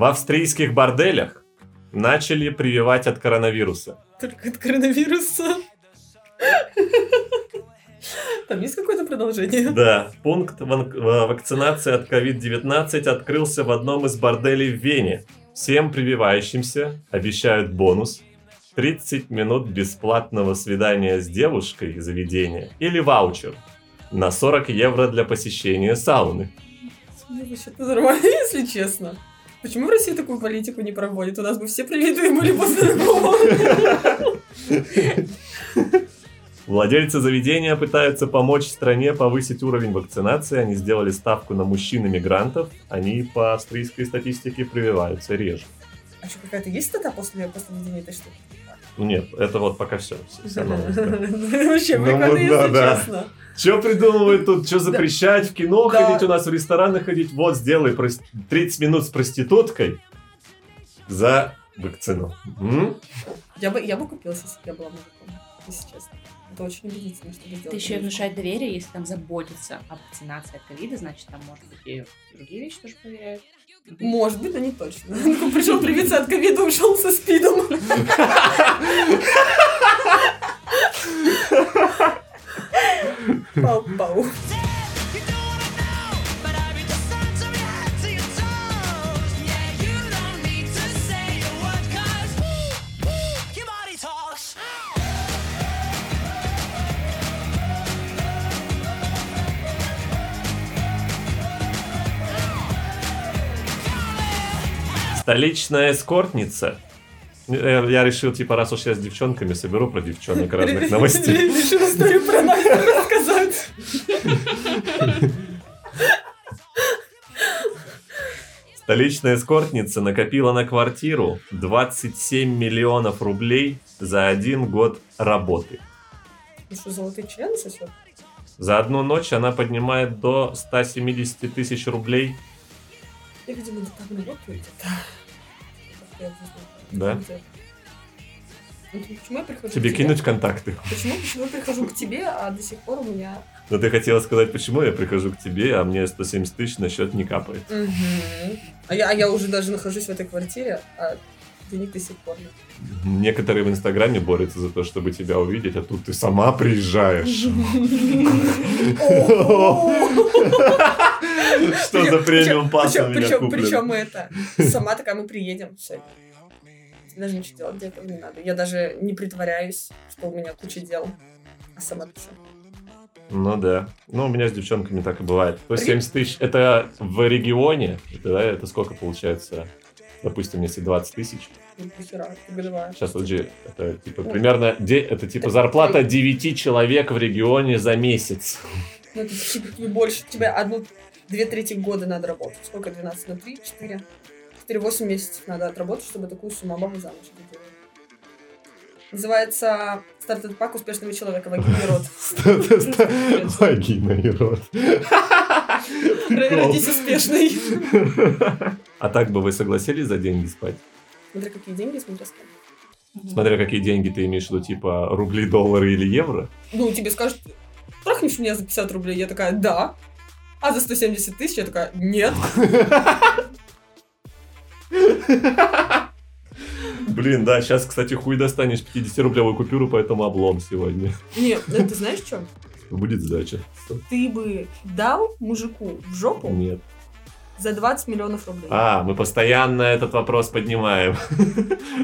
В австрийских борделях начали прививать от коронавируса. Только от коронавируса. Там есть какое-то продолжение? Да, пункт ва- вакцинации от COVID-19 открылся в одном из борделей в Вене. Всем прививающимся обещают бонус 30 минут бесплатного свидания с девушкой заведения или ваучер на 40 евро для посещения сауны. Вообще-то нормально, если честно. Почему в России такую политику не проводят? У нас бы все привитые были после такого. Владельцы заведения пытаются помочь стране повысить уровень вакцинации. Они сделали ставку на мужчин-иммигрантов. Они по австрийской статистике прививаются реже. А что, какая-то есть стата после, после введения этой штуки? Ну нет, это вот пока все. Вообще, Ну, прикольно, да, если честно. Что придумывают тут? Что запрещать в кино ходить, у нас в рестораны ходить? Вот, сделай прос- 30 минут с проституткой за вакцину. Я бы, я бы купилась, если бы я была мужиком, если честно. Это очень убедительно, что Это еще и внушает доверие, если там заботиться о вакцинации от ковида, значит, там, может быть, и другие вещи тоже проверяют. Может быть, но не точно. Пришел привиться от ковида, ушел со спидом. Пау-пау. Столичная эскортница. Я решил, типа, раз уж я с девчонками соберу про девчонок разных новостей. Решил историю про нас рассказать. Столичная эскортница накопила на квартиру 27 миллионов рублей за один год работы. Ну что, золотые члены сосет? За одну ночь она поднимает до 170 тысяч рублей. Я, видимо, не так работаю Да? Ну, Почему я прихожу Тебе к тебе? кинуть контакты. Почему, почему я прихожу к тебе, а до сих пор у меня... Но ты хотела сказать, почему я прихожу к тебе, а мне 170 тысяч на счет не капает. А я, а я уже даже нахожусь в этой квартире, а денег до сих пор нет. Некоторые в Инстаграме борются за то, чтобы тебя увидеть, а тут ты сама приезжаешь. Что за премиум пас у меня причем это, сама такая, мы приедем, все. Даже ничего делать для этого не надо. Я даже не притворяюсь, что у меня куча дел. А сама пишу. Ну да. Ну, у меня с девчонками так и бывает. То есть 70 тысяч, это в регионе, это, да, это сколько получается? Допустим, если 20 тысяч. Ну. Сейчас, подожди, это типа примерно, де- это типа зарплата 9 человек в регионе за месяц. Ну, это типа больше, тебе одну, две трети года надо работать. Сколько, 12 на 3, 4? 4-8 месяцев надо отработать, чтобы такую сумму бабу замуж выдать. Называется стартап-пак успешного человека вагина и рот. Вагина и рот. Родись успешный. А так бы вы согласились за деньги спать? Смотря какие деньги, смотря с кем. Смотря какие деньги ты имеешь в виду, типа рубли, доллары или евро? Ну, тебе скажут, трахнешь меня за 50 рублей? Я такая, да. А за 170 тысяч? Я такая, нет. Блин, да, сейчас, кстати, хуй достанешь 50-рублевую купюру, поэтому облом сегодня. Нет, ну ты знаешь что? Будет сдача. Ты бы дал мужику в жопу Нет. за 20 миллионов рублей. А, мы постоянно этот вопрос поднимаем.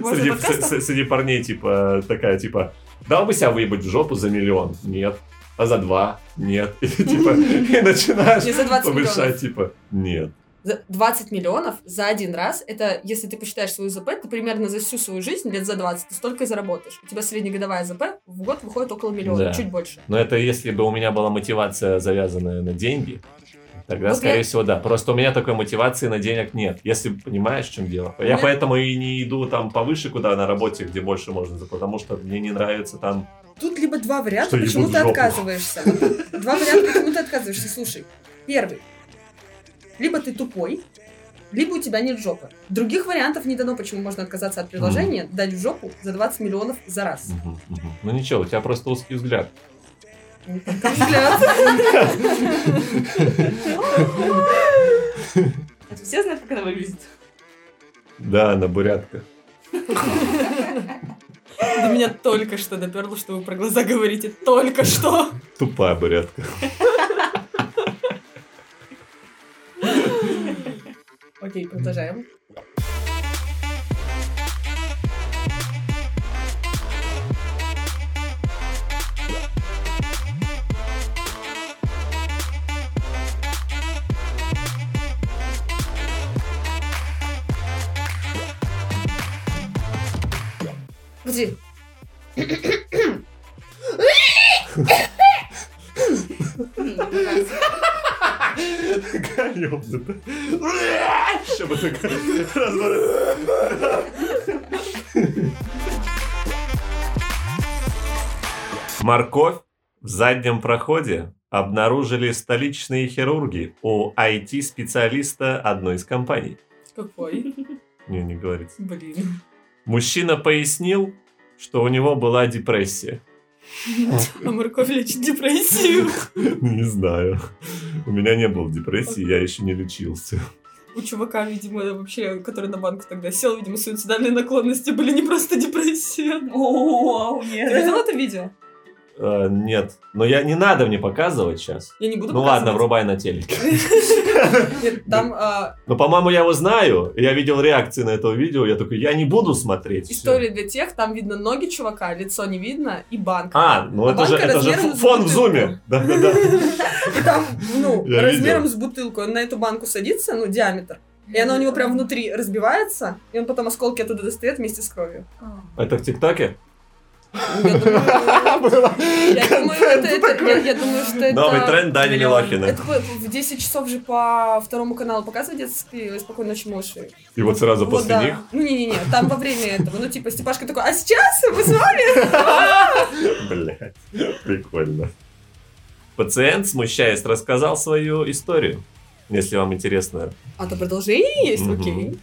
Среди, с- среди парней, типа, такая, типа, дал бы себя выебать в жопу за миллион? Нет. А за два? Нет. И, типа, и начинаешь Не за 20 повышать, типа, нет. За 20 миллионов за один раз, это, если ты посчитаешь свою ЗП, ты примерно за всю свою жизнь, лет за 20, ты столько и заработаешь. У тебя среднегодовая ЗП в год выходит около миллиона, Да. чуть больше. Но это если бы у меня была мотивация, завязанная на деньги, тогда, Вот скорее я- всего, да. Просто у меня такой мотивации на денег нет. Если понимаешь, в чем дело. Я меня- поэтому и не иду там повыше куда на работе, где больше можно, за- потому что мне не нравится там... Тут либо два варианта, Что почему ты отказываешься. Два варианта, почему ты отказываешься. Слушай, первый. Либо ты тупой, либо у тебя нет жопы. Других вариантов не дано, почему можно отказаться от предложения, дать в жопу за 20 миллионов за раз. Мгм, мгм. Ну ничего, у тебя просто узкий взгляд. Взгляд. Все знают, как она выглядит. Да, она бурятка. До меня только что доперло, что вы про глаза говорите. Только что. Тупая бурятка. Окей, продолжаем. Подожди. Такая ёбнутая. Еще бы так разворот. Морковь в заднем проходе обнаружили столичные хирурги у IT-специалиста одной из компаний. Какой? Не, не говорится. Блин. Мужчина пояснил, что у него была депрессия. А морковь лечит депрессию. Не знаю. У меня не было депрессии, я еще не лечился. У чувака, видимо, вообще, который на банку тогда сел, видимо, суицидальные наклонности были не просто депрессия. О, Ты нет. видел это видео? А, нет, но я не надо мне показывать сейчас. Я не буду Ну ладно, врубай на телеке. Нет, там а, Но, по-моему, я его знаю. Я видел реакции на это видео. Я такой, я не буду смотреть. всё. история для тех, там видно ноги чувака, лицо не видно и банк. А, ну А это же, банка это же размером ф- с фон в бутылку. зуме. Да-да-да. И там, ну, Я размером с бутылку. Он на эту банку садится, ну, диаметр. И она у него прям внутри разбивается, и он потом осколки оттуда достает вместе с кровью. Это в ТикТоке? Я думаю, я думаю, это- это- я- я думаю, что это... Новый тренд Дани. Милохина. Это в 10 часов же по второму каналу показывают детские «Спокойной ночи, Моши». И вот сразу после них. Ну, не-не-не, там во время этого. Ну, типа, Степашка такой, а сейчас мы с вами? Блять, прикольно. Пациент, смущаясь, рассказал свою историю. Если вам интересно. А то продолжение есть? Окей.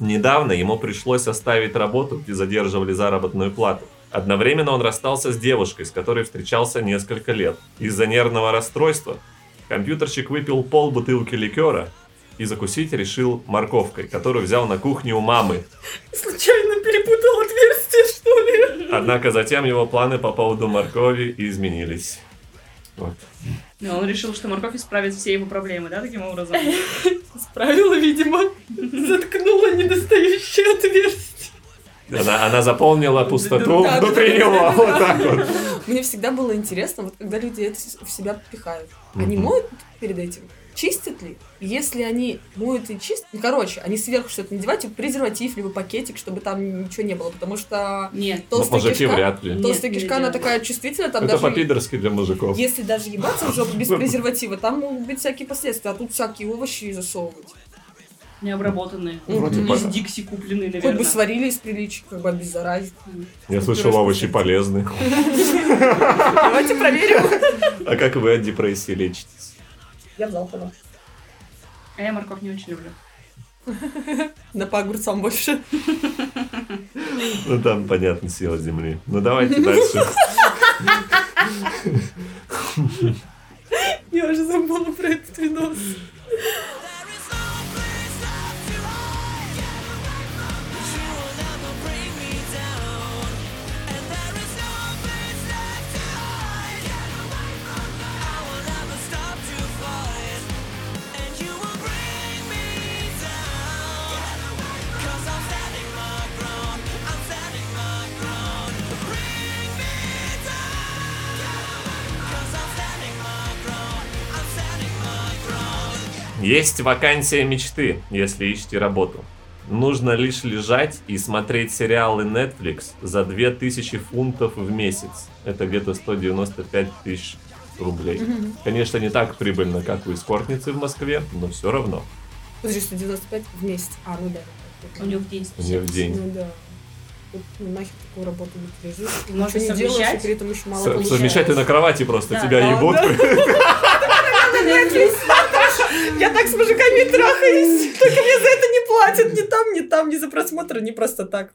Недавно ему пришлось оставить работу, где задерживали заработную плату. Одновременно он расстался с девушкой, с которой встречался несколько лет. Из-за нервного расстройства компьютерщик выпил пол бутылки ликера и закусить решил морковкой, которую взял на кухне у мамы. Случайно перепутал отверстие, что ли? Однако затем его планы по поводу моркови изменились. Вот. Ну, он решил, что морковь исправит все его проблемы, да, таким образом? Справила, видимо. Заткнула недостающее отверстие. Она, она заполнила пустоту Да, внутри да. него. Вот так вот. Мне всегда было интересно, вот когда люди это в себя пихают. Они моют перед этим? Чистят ли? Если они моют и чистят, ну, короче, они сверху что-то надевают, типа презерватив, либо пакетик, чтобы там ничего не было, потому что Нет. Ну, толстая мужики кишка, вряд ли. толстая Нет, кишка, она такая чувствительная, там Это даже... по-пидорски для мужиков. Если даже ебаться в жопу без презерватива, там могут быть всякие последствия, а тут всякие овощи засовывать. Необработанные. Вроде Не бы. из Дикси купленные, Хоть наверное. бы сварили из приличия, как бы обеззаразить. Я слышал, овощи полезны. Давайте проверим. А как вы от депрессии лечитесь? Я в зал ходила. А я морковь не очень люблю. На по огурцам больше. Ну там, понятно, сила земли. Ну давайте дальше. Я уже забыла про этот видос. Есть вакансия мечты, если ищете работу. Нужно лишь лежать и смотреть сериалы Netflix за 2000 фунтов в месяц. Это где-то 195 тысяч рублей. Конечно, не так прибыльно, как у эскортницы в Москве, но все равно. Подожди, 195 в месяц. А, ну да. У него в день У нее в день. Ну да. Вот, ну, нахер такую работу не лежишь. Можно не делаешь, и совмещать? при этом еще мало С- получаешь. Совмещать ты на кровати просто, Да. тебя Да, ебут. Я так с мужиками трахаюсь. Только мне за это не платят. Ни там, ни там, ни за просмотр, ни просто так.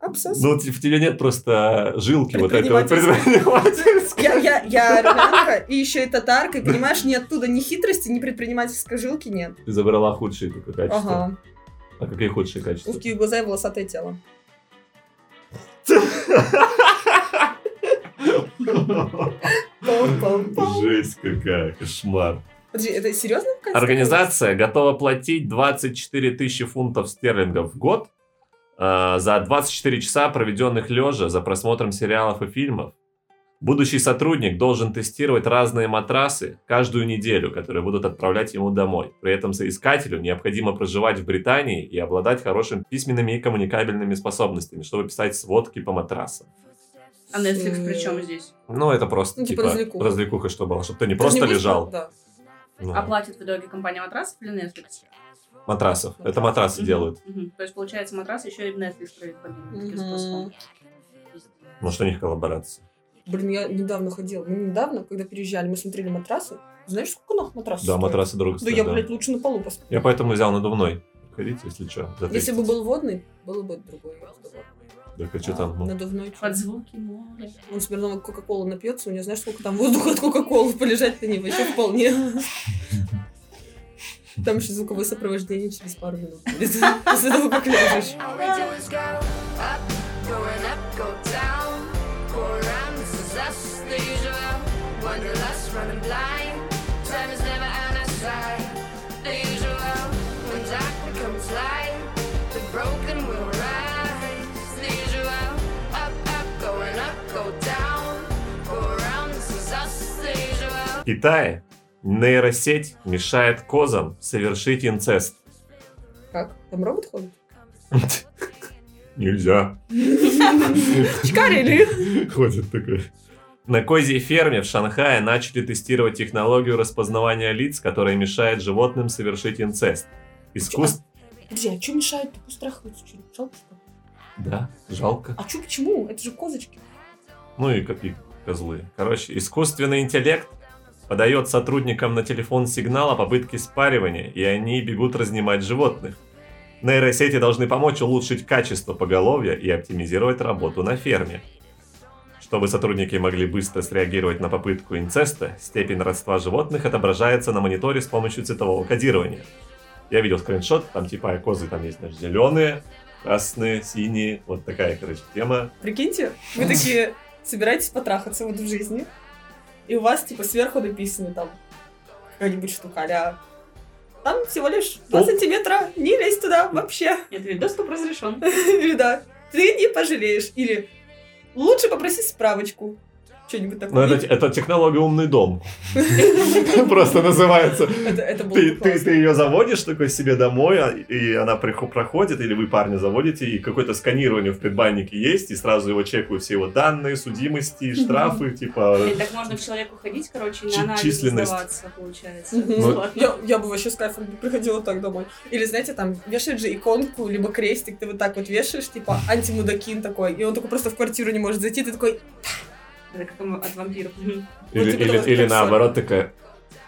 Абсос. Ну, т- в тебе нет просто жилки вот этой вот Предпринимательской. Я, я, я армянка и еще и татарка, и понимаешь, ни оттуда ни хитрости, ни предпринимательской жилки нет. Ты забрала худшие только качества. Ага. А какие худшие качества? Узкие глаза и волосатое тело. Жесть какая, кошмар. Подожди, это серьезно? Организация готова платить 24 тысячи фунтов стерлингов в год э, за 24 часа, проведенных лежа за просмотром сериалов и фильмов. Будущий сотрудник должен тестировать разные матрасы каждую неделю, которые будут отправлять ему домой. При этом соискателю необходимо проживать в Британии и обладать хорошими письменными и коммуникабельными способностями, чтобы писать сводки по матрасам. А Netflix при чем здесь? Ну, это просто Ну, типа типа, развлекуха. развлекуха, чтобы было, чтобы ты не же просто не лежал. Да. Ну, А платит в итоге компания матрасов или Netflix? матрасов. Это матрасы Мгм, делают. мгм. То есть, получается, матрас еще и в Netflix происходит таким Мгм. способом. Может, у них коллаборация. Блин, я недавно ходила. Мы недавно, когда переезжали, мы смотрели матрасы. Знаешь, сколько нах матрасов Да, стоит? матрасы дорого Да стоят, я, да. блядь, лучше на полу посплю. Я поэтому взял надувной. Ходите, если что. Если 30. бы был водный, было бы другой Так, а что там? ну? Надувной. чё? Под звуки моря. Он смирного кока-колы напьется, у него знаешь, сколько там воздуха от кока-колы, полежать на ней вообще вполне. Там еще звуковое сопровождение через пару минут будет, после того, как ляжешь. Do Китае нейросеть мешает козам совершить инцест. Как? Там робот ходит? Нельзя. Чкарили! Ходит такой. На козьей ферме в Шанхае начали тестировать технологию распознавания лиц, которая мешает животным совершить инцест. Искусств... Подожди, а что мешает? Так устрахиваться, что? Жалко, что? Да, жалко. А что, почему? Это же козочки. Ну и как и козлы. Короче, искусственный интеллект подает сотрудникам на телефон сигнал о попытке спаривания, и они бегут разнимать животных. Нейросети должны помочь улучшить качество поголовья и оптимизировать работу на ферме. Чтобы сотрудники могли быстро среагировать на попытку инцеста, степень родства животных отображается на мониторе с помощью цветового кодирования. Я видел скриншот, там типа козы там есть знаешь, зеленые, красные, синие, вот такая, короче, тема. Прикиньте, вы такие собираетесь потрахаться вот в жизни, и у вас типа сверху написано там какая-нибудь штука а там всего лишь 2 О. сантиметра, не лезь туда вообще. Нет, ведь доступ разрешен. Или да, ты не пожалеешь. Или лучше попроси справочку. Что-нибудь Ну, такое. это, это технология умный дом. Просто называется. Ты, ее заводишь такой себе домой, а- и она проходит, или вы парня заводите, и какое-то сканирование в предбаннике есть, и сразу его чекают все его данные, судимости, штрафы, типа... И так можно к человеку ходить, короче, и на анализ численность. сдаваться, получается. Бесплатно. я, бы вообще с кайфом приходила так домой. Или, знаете, там вешает же иконку, либо крестик, ты вот так вот вешаешь, типа антимудакин такой, и он такой просто в квартиру не может зайти, ты такой, Как от вампиров. Или, типа или, или наоборот такая,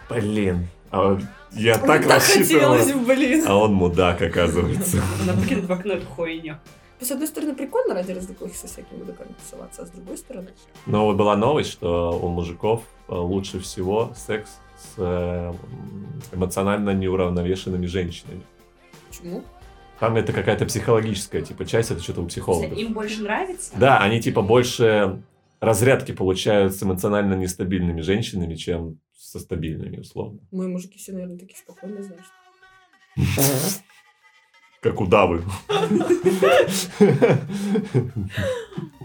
блин, а я так так рассчитывала, хотелось, блин. а он мудак, оказывается. Она выкинет в окно эту хуйню. С одной стороны, прикольно ради развлекухи со всякими мудаками тусоваться, а с другой стороны... Но вот была новость, что у мужиков э, лучше всего секс с э, эмоционально неуравновешенными женщинами. Почему? Там это какая-то психологическая типа часть, это что-то у психологов. Им больше нравится? Да, они типа больше разрядки получают с эмоционально нестабильными женщинами, чем со стабильными, условно. Мои мужики все, наверное, такие спокойные, знаешь. Как удавы.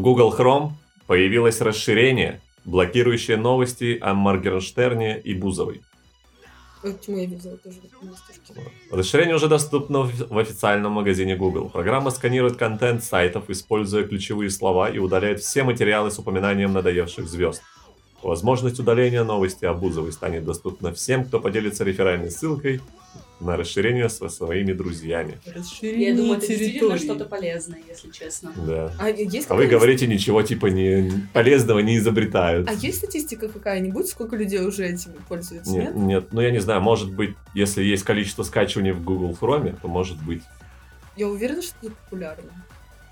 В Google Chrome появилось расширение, блокирующее новости о Моргенштерне и Бузовой. Ой, Почему я видела тоже? Расширение уже доступно в официальном магазине Google. Программа сканирует контент сайтов, используя ключевые слова и удаляет все материалы с упоминанием надоевших звезд. Возможность удаления новости о Бузовой станет доступна всем, кто поделится реферальной ссылкой на расширение со своими друзьями. Я думаю, это действительно что-то полезное, если честно. Да. А есть А вы говорите, ничего типа не полезного не изобретают. А есть статистика какая-нибудь, сколько людей уже этим пользуются, Нет, нет? нет, ну я не знаю, может быть, если есть количество скачиваний в Google Chrome, то может быть. Я уверена, что это популярно.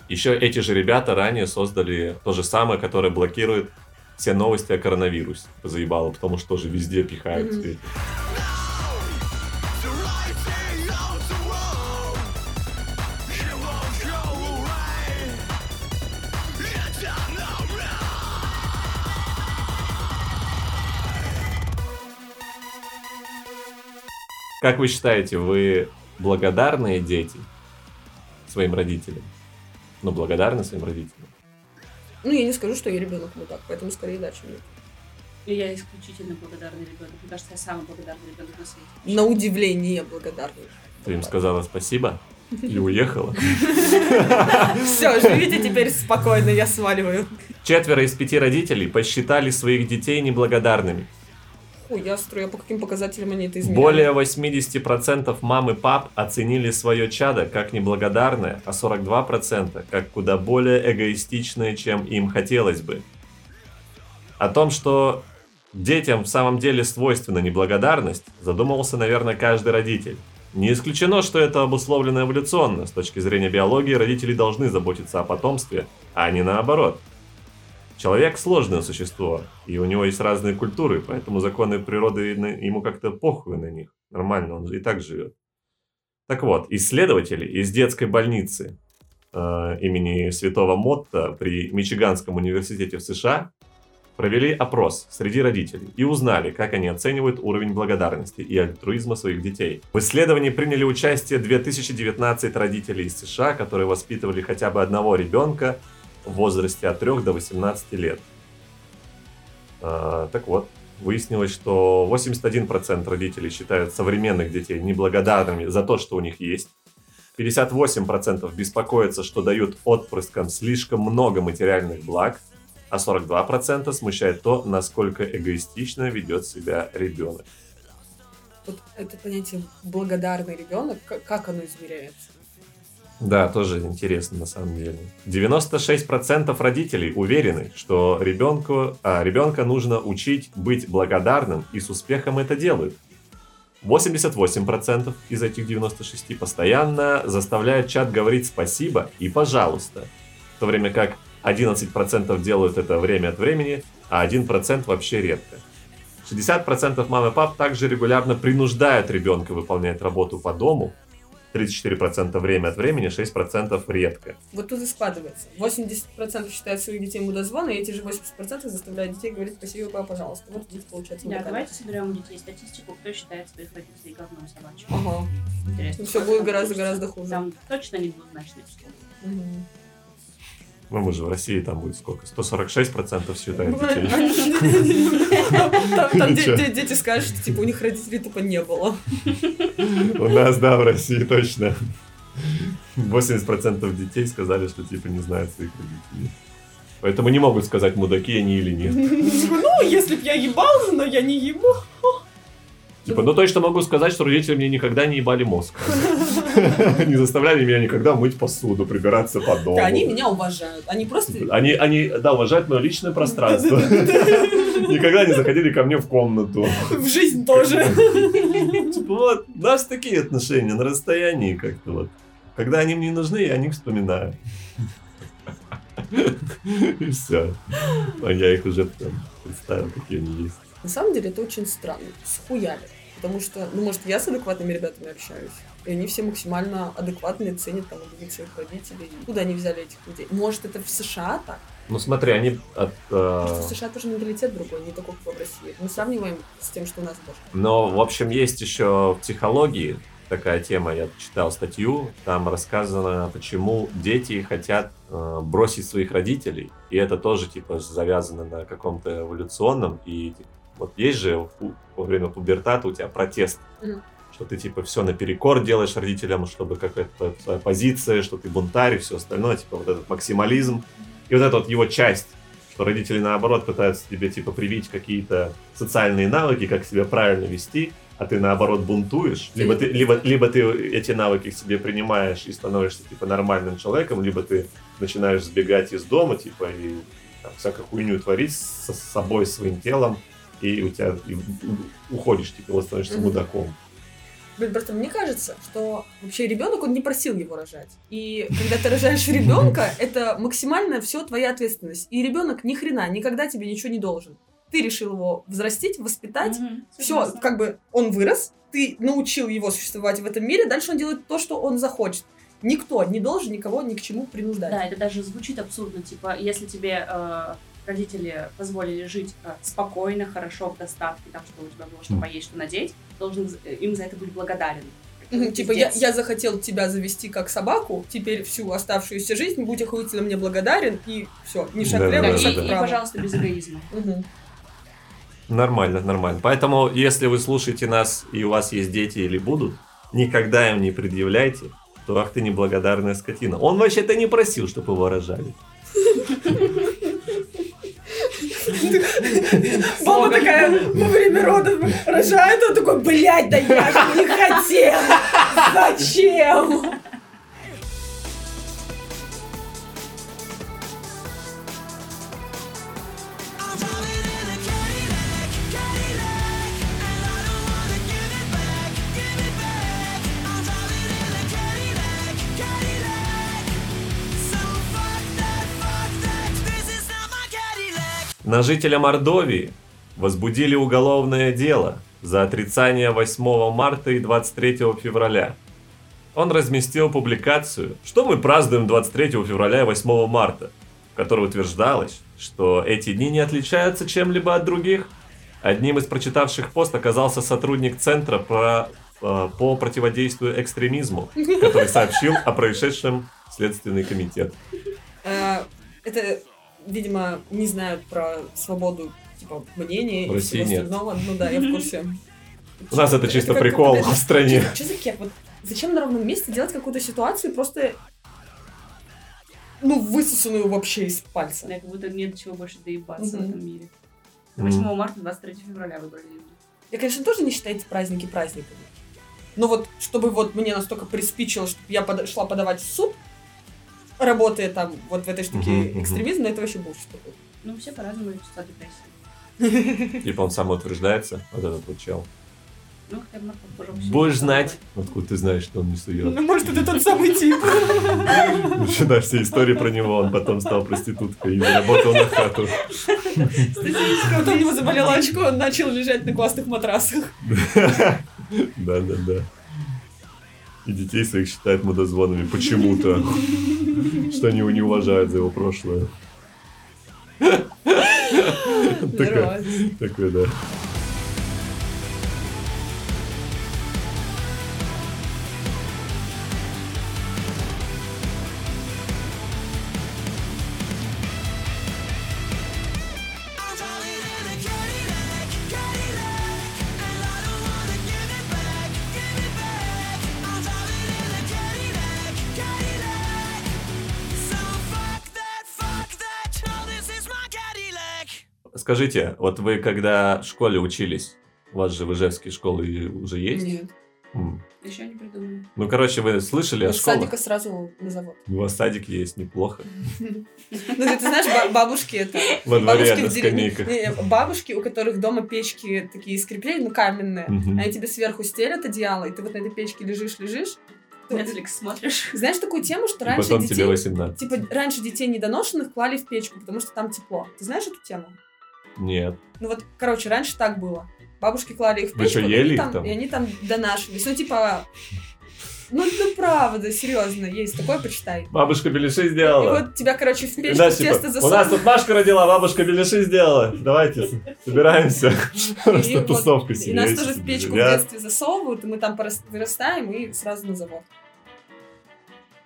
Еще эти же ребята ранее создали то же самое, которое блокирует все новости о коронавирусе. Заебало, потому что тоже везде пихают. Мгм. Как вы считаете, вы благодарные дети своим родителям? Ну, благодарны своим родителям? Ну, я не скажу, что я ребенок мудак, поэтому скорее да, чем нет. И я исключительно благодарный ребенок. Мне кажется, я самый благодарный ребенок на свете. На удивление благодарный. Ты им сказала спасибо и уехала? Все, живите теперь спокойно, я сваливаю. Четверо из пяти родителей посчитали своих детей неблагодарными. Ой, я строю, а по каким показателям они это измеряют? Более 80% мам и пап оценили свое чадо как неблагодарное, а 42% как куда более эгоистичное, чем им хотелось бы. О том, что детям в самом деле свойственна неблагодарность, задумывался, наверное, каждый родитель. Не исключено, что это обусловлено эволюционно. С точки зрения биологии родители должны заботиться о потомстве, а не наоборот. Человек сложное существо, и у него есть разные культуры, поэтому законы природы ему как-то похуй на них. Нормально, он и так живет. Так вот, исследователи из детской больницы э, имени Святого Мотта при Мичиганском университете в США провели опрос среди родителей и узнали, как они оценивают уровень благодарности и альтруизма своих детей. В исследовании приняли участие 2019 родителей из США, которые воспитывали хотя бы одного ребенка в возрасте от 3 до 18 лет. А, так вот, выяснилось, что 81% родителей считают современных детей неблагодарными за то, что у них есть. 58% беспокоятся, что дают отпрыскам слишком много материальных благ, а 42% смущает то, насколько эгоистично ведет себя ребенок. Вот это понятие благодарный ребенок, как, как оно измеряется? Да, тоже интересно на самом деле. 96% родителей уверены, что ребенку, а, ребенка нужно учить быть благодарным и с успехом это делают. 88% из этих 96 постоянно заставляют чат говорить спасибо и пожалуйста, в то время как 11% делают это время от времени, а 1% вообще редко. 60% мам и пап также регулярно принуждают ребенка выполнять работу по дому, 34% время от времени, 6% редко. Вот тут и складывается. 80% считают своих детей мудозвоны, и эти же 80% заставляют детей говорить спасибо, папа, пожалуйста. Вот здесь получается Да, мудаками. давайте соберем у детей статистику, кто считает своих родителей говном собачьим. Ага. Интересно. Все сколько будет гораздо-гораздо хуже. Там точно не двузначное число. Мгм. Ну, мы же в России там будет сколько? 146% считают детей. Там дети скажут, что типа у них родителей тупо не было. У нас, да, в России точно. 80% детей сказали, что типа не знают своих родителей. Поэтому не могут сказать, мудаки они или нет. Ну, если б я ебал, но я не ебу. Типа, ну точно могу сказать, что родители мне никогда не ебали мозг. Не заставляли меня никогда мыть посуду, прибираться по дому. Они меня уважают. Они просто... Они, они, да, уважают мое личное пространство. Никогда не заходили ко мне в комнату. В жизнь тоже. Типа, вот, у нас такие отношения на расстоянии как-то вот. Когда они мне нужны, я о них вспоминаю. И все. А я их уже представил, какие они есть. На самом деле это очень странно. Схуяли. Потому что, ну, может, я с адекватными ребятами общаюсь, и они все максимально адекватные, ценят там любят своих родителей. Куда они взяли этих людей? Может, это в США так? Ну смотри, они от... э, Просто в США тоже менталитет другой, не такой, как в России. Мы сравниваем с тем, что у нас тоже. Но, в общем, есть еще в психологии такая тема, я читал статью, там рассказано, почему дети хотят э, бросить своих родителей, и это тоже, типа, завязано на каком-то эволюционном, и типа, вот есть же во время пубертата у тебя протест, Мгм. Что ты, типа, все наперекор делаешь родителям, чтобы какая-то твоя позиция, что ты бунтарь и все остальное, типа, вот этот максимализм, и вот эта вот его часть, что родители, наоборот, пытаются тебе, типа, привить какие-то социальные навыки, как себя правильно вести, а ты наоборот бунтуешь, либо ты, либо, либо ты эти навыки к себе принимаешь и становишься типа нормальным человеком, либо ты начинаешь сбегать из дома, типа, и там, всякую хуйню творить со собой, своим телом, и у тебя и уходишь, типа, становишься Мгм. мудаком. Блин, просто мне кажется, что вообще ребенок, он не просил его рожать. И когда ты рожаешь ребенка, это максимально все твоя ответственность. И ребенок ни хрена никогда тебе ничего не должен. Ты решил его взрастить, воспитать. Мгм, Все, как бы он вырос, ты научил его существовать в этом мире, дальше он делает то, что он захочет. Никто не должен никого ни к чему принуждать. Да, это даже звучит абсурдно. Типа, если тебе э, родители позволили жить э, спокойно, хорошо, в достатке, там, что у тебя было что поесть, что надеть, должен э, им за это быть благодарен. Типа, я, я захотел тебя завести как собаку, теперь всю оставшуюся жизнь будь охуительно мне благодарен, и все, ни шаг Да, влево, да, и, шаг да. и, вправо. пожалуйста, без эгоизма. Нормально, нормально. Поэтому, если вы слушаете нас и у вас есть дети или будут, никогда им не предъявляйте, что ах ты неблагодарная скотина. Он вообще-то не просил, чтобы его рожали. Мама такая во время родов рожает, он такой, блядь, да я же не хотел! Зачем? На жителя Мордовии возбудили уголовное дело за отрицание 8 марта и 23 февраля. Он разместил публикацию, что мы празднуем 23 февраля и 8 марта, в которой утверждалось, что эти дни не отличаются чем-либо от других. Одним из прочитавших пост оказался сотрудник Центра про- э, по противодействию экстремизму, который сообщил о происшедшем Следственный комитет. Э, Это, видимо, не знают про свободу типа мнения В и России всего нет. остального. Ну да, я в курсе. У нас это чисто прикол в стране. Что за кек? Вот зачем на ровном месте делать какую-то ситуацию просто ну, высосанную вообще из пальца. Да, как будто нет чего больше доебаться в этом мире. М. 8 марта, 23 февраля выбрали. Я, конечно, тоже не считаю эти праздники праздниками. Но вот, чтобы вот мне настолько приспичило, чтобы я пода- шла подавать в суд, работая там вот в этой штуке мгм. экстремизма, это вообще буllshit какой-то. Ну, все по-разному числа депрессии. Типа он самоутверждается, вот этот вот чел. Ну, хотя бы Будешь знать, откуда ты знаешь, что он не сует. Ну, может, это тот самый тип. Да, все истории про него, он потом стал проституткой и заработал на хату. Потом у него заболело очко, он начал лежать на классных матрасах. Да, да, да. И детей своих считает мудозвонами почему-то. Что они его не уважают за его прошлое. Такое, да. Скажите, вот вы когда в школе учились, у вас же в Ижевске школы уже есть? Нет. М. Еще не придумали. Ну, короче, вы слышали о Из школах? садика сразу на завод. У вас садик есть, неплохо. Ну, ты знаешь, ба- бабушки это... Во дворе Бабушки, на в деревне- скамейках. бабушки, у которых дома печки такие скрепления, ну, каменные. Они тебе сверху стелят одеяло, и ты вот на этой печке лежишь, лежишь. Netflix смотришь? Знаешь такую тему, что раньше потом детей... тебе 18. Типа, раньше детей недоношенных клали в печку, потому что там тепло. Ты знаешь эту тему? Нет. Ну вот, короче, раньше так было. Бабушки клали их в Вы печку, и, ели они их там, там? и они там донашивались. Ну, типа... Ну, ну, правда, серьезно, есть такое, почитай. Бабушка беляши И сделала. вот тебя, короче, в печку Да, типа, тесто у нас тут Машка родила, бабушка беляши сделала. Давайте, собираемся. Просто тусовка И нас тоже в печку в детстве засовывают, и мы там вырастаем, и сразу на завод.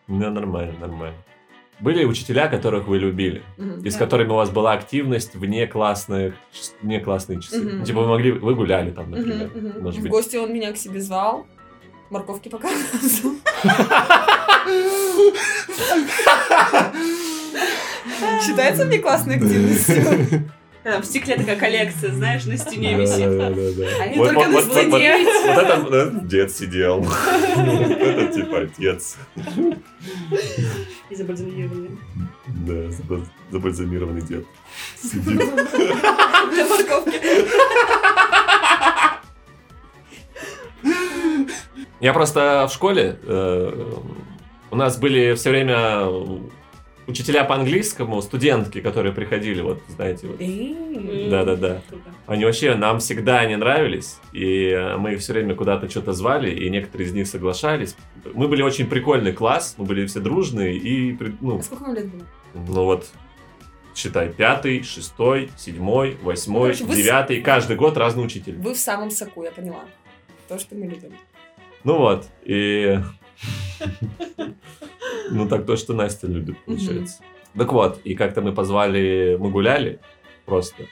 Ну, нормально, нормально. Были учителя, которых вы любили, Мгм. и с которыми у вас была активность вне классных, вне классные часы. Ну, Типа вы могли, вы гуляли там, например. Мгм. Может В быть. гости он меня к себе звал, морковки показывал. Считается мне классной активностью? В стекле такая коллекция, знаешь, на стене висит. да, да, да. А не Вот- только на стене. Вот это э, дед сидел. Это типа отец. И забальзамированные. Да, забал- забальзамированный дед. Сидит. Для морковки. Я просто в школе, э, у нас были все время учителя по английскому, студентки, которые приходили, вот, знаете, вот. Да-да-да. Они вообще нам всегда не нравились, и э, мы их все время куда-то что-то звали, и некоторые из них соглашались. Мы были очень прикольный класс, мы были все дружные, и, ну, А сколько вам лет было? ну вот, считай, пятый, шестой, седьмой, восьмой, Короче, вы девятый, каждый год разный учитель. Вы в самом соку, я поняла. То, что мы любим. Ну вот, и... Ну так то, что Настя любит, получается. Так вот, и как-то мы позвали, мы гуляли просто,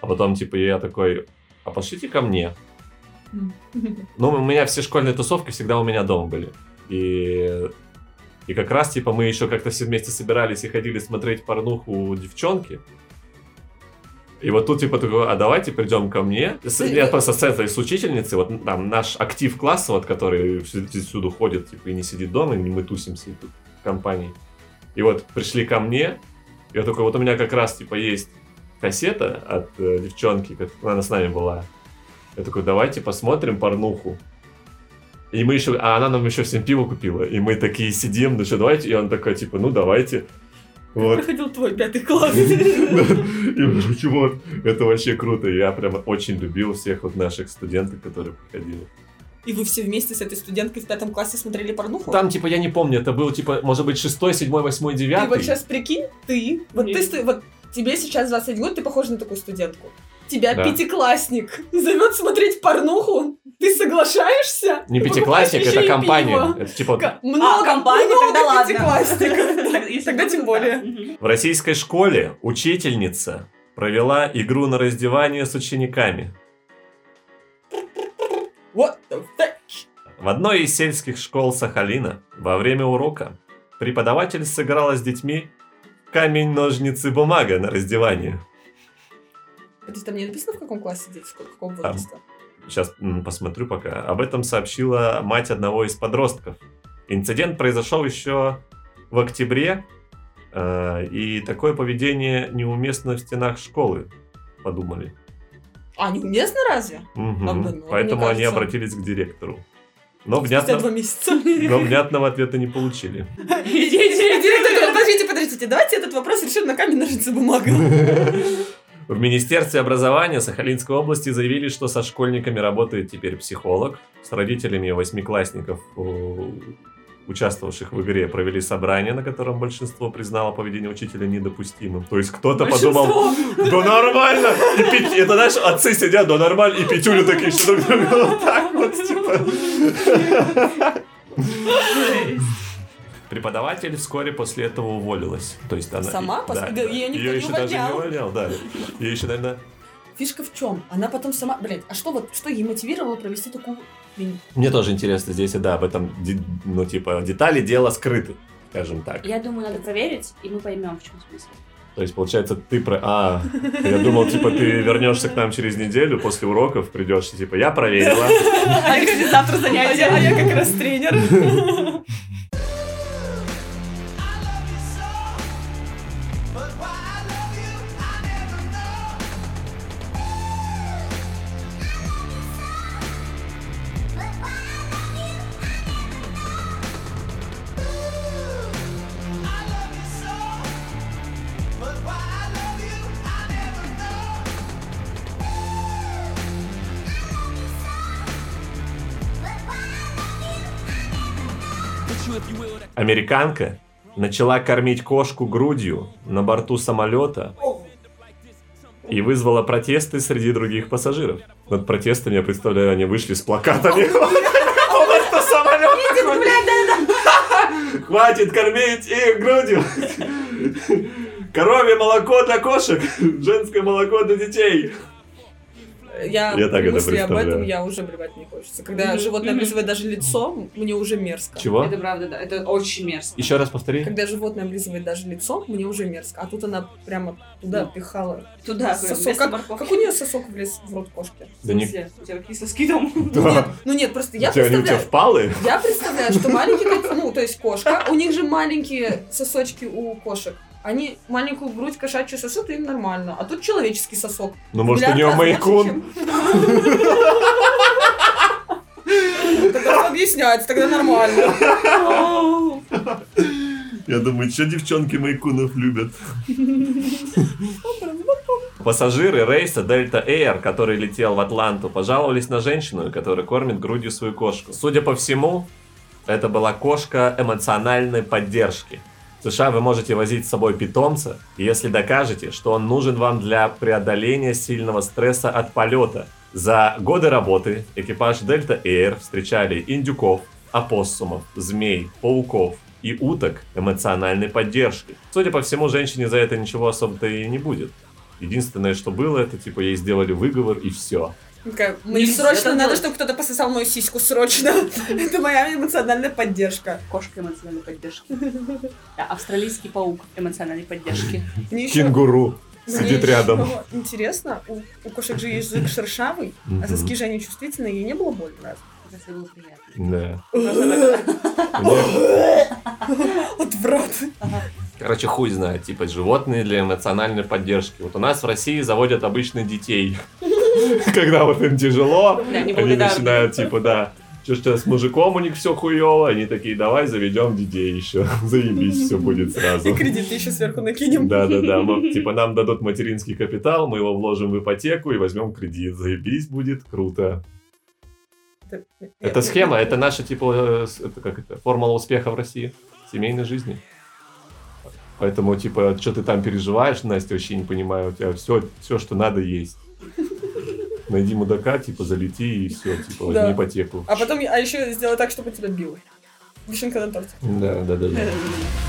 а потом типа я такой, а пошлите ко мне. Ну, у меня все школьные тусовки всегда у меня дома были. И, и как раз, типа, мы еще как-то все вместе собирались и ходили смотреть порнуху у девчонки. И вот тут, типа, такой, а давайте придем ко мне. Я просто с этой, с учительницей, вот там наш актив класса, вот, который всю- всюду ходит, типа, и не сидит дома, и не мы тусимся тут в компании. И вот пришли ко мне, я такой, вот у меня как раз, типа, есть кассета от э, девчонки, как она с нами была. Я такой, давайте посмотрим порнуху. И мы еще, а она нам еще всем пиво купила. И мы такие сидим, ну что, давайте. И он такой, типа, ну давайте. Вот. Проходил твой пятый класс. И вот, это вообще круто. Я прям очень любил всех вот наших студентов, которые приходили. И вы все вместе с этой студенткой в пятом классе смотрели порнуху? Там, типа, я не помню, это был, типа, может быть, шестой, седьмой, восьмой, Ты девятый. вот сейчас прикинь, ты, вот Нет. ты, вот тебе сейчас 21 год, ты похожа на такую студентку. Тебя Да. пятиклассник зовет смотреть порнуху, ты соглашаешься? Не пятиклассник, это компания. пиво. Это типа Ка- Много, компания, много тогда ладно. Тогда тем более. В российской школе учительница провела игру на раздевание с учениками. What the fuck? В одной из сельских школ Сахалина во время урока преподаватель сыграла с детьми в камень, ножницы, бумага на раздевание. Подожди, там не написано, в каком классе дети, сколько, какого возраста? Сейчас м, посмотрю пока. Об этом сообщила мать одного из подростков. Инцидент произошел еще в октябре, э, и такое поведение неуместно в стенах школы, подумали. А, неуместно разве? А, блин, ну, Поэтому мне они кажется- обратились к директору. Но, внятно, два месяца. но внятного ответа не получили. Директор подождите, подождите, давайте этот вопрос решим на камень, ножницы, бумага. В Министерстве образования Сахалинской области заявили, что со школьниками работает теперь психолог. С родителями восьмиклассников, э, участвовавших в игре, провели собрание, на котором большинство признало поведение учителя недопустимым. То есть кто-то подумал, да нормально! И пить- это знаешь, отцы сидят, да нормально, и пятюли такие, что вот так вот, типа. Преподаватель вскоре после этого уволилась. То есть она... Сама? Да, да, её никто Её не еще даже не увольнял. да. Ее еще, наверное... Фишка в чем? Она потом сама... Блять, а что вот, что ей мотивировало провести такую... Блин, Мне тоже интересно здесь, да, об этом, ну, типа, детали дела скрыты, скажем так. Я думаю, надо проверить, и мы поймем, в чем смысл. То есть, получается, ты про... А, я думал, типа, ты вернешься к нам через неделю, после уроков придешь, и, типа, я проверила. А если завтра занятия? я, а я как раз тренер. Американка начала кормить кошку грудью на борту самолета и вызвала протесты среди других пассажиров. Над протестами, я представляю, они вышли с плакатами. Хватит кормить их грудью. Коровье молоко для кошек, женское молоко для детей. Я, Я так при это мысли об этом представляю. я уже блевать не хочется. Когда Мгм. животное облизывает даже лицо, мне уже мерзко. Чего? Это правда, да. Это очень мерзко. Еще раз повтори. Когда животное облизывает даже лицо, мне уже мерзко. А тут она прямо туда Ну, пихала. Туда, Сосок. Как, как у нее сосок влез в рот кошки? В Да не- смысле? У тебя какие соски там? Ну нет, ну нет, просто я тебя они у тебя представляю, впалы? я представляю, что маленькие, ну то есть кошка, у них же маленькие сосочки у кошек. Они маленькую грудь кошачью сосут, и им нормально. А тут человеческий сосок. Ну, может, у меньше, чем- Тогда всё объясняется, тогда нормально. Я думаю, что девчонки майкунов любят? Пассажиры рейса Delta Air, который летел в Атланту, пожаловались на женщину, которая кормит грудью свою кошку. Судя по всему, это была кошка эмоциональной поддержки. В США вы можете возить с собой питомца, если докажете, что он нужен вам для преодоления сильного стресса от полета. За годы работы экипаж Delta Air встречали индюков, опоссумов, змей, пауков и уток эмоциональной поддержки. Судя по всему, женщине за это ничего особо-то и не будет. Единственное, что было, это типа ей сделали выговор и все. Такая, Мне Нельзя срочно надо, делать. чтобы кто-то пососал мою сиську, срочно. Это моя эмоциональная поддержка. Кошка эмоциональной поддержки. Да, австралийский паук эмоциональной поддержки. Кенгуру сидит рядом. Интересно, у, у кошек же язык шершавый, а соски же они чувствительные, ей не было было приятно. Да. Отврат. Короче, хуй знает, типа животные для эмоциональной поддержки. Вот у нас в России заводят обычно детей. Когда вот им тяжело, они начинают, типа, да, что что с мужиком у них все хуево, они такие, давай заведем детей еще, заебись, все будет И сразу. кредиты еще сверху накинем. Да, да, да. Мы, типа, нам дадут материнский капитал, мы его вложим в ипотеку и возьмем кредит. Заебись, будет круто. Это- Это схема, это наша, типа, э, это как это, формула успеха в России, семейной жизни. Поэтому, типа, что ты там переживаешь, Настя, вообще не понимаю, у тебя все, все, что надо, есть. Найди мудака, типа, залети и все, типа, возьми Да. ипотеку. А потом, а еще сделай так, чтобы тебя бил. Вишенка на торте. Да, да, да, да.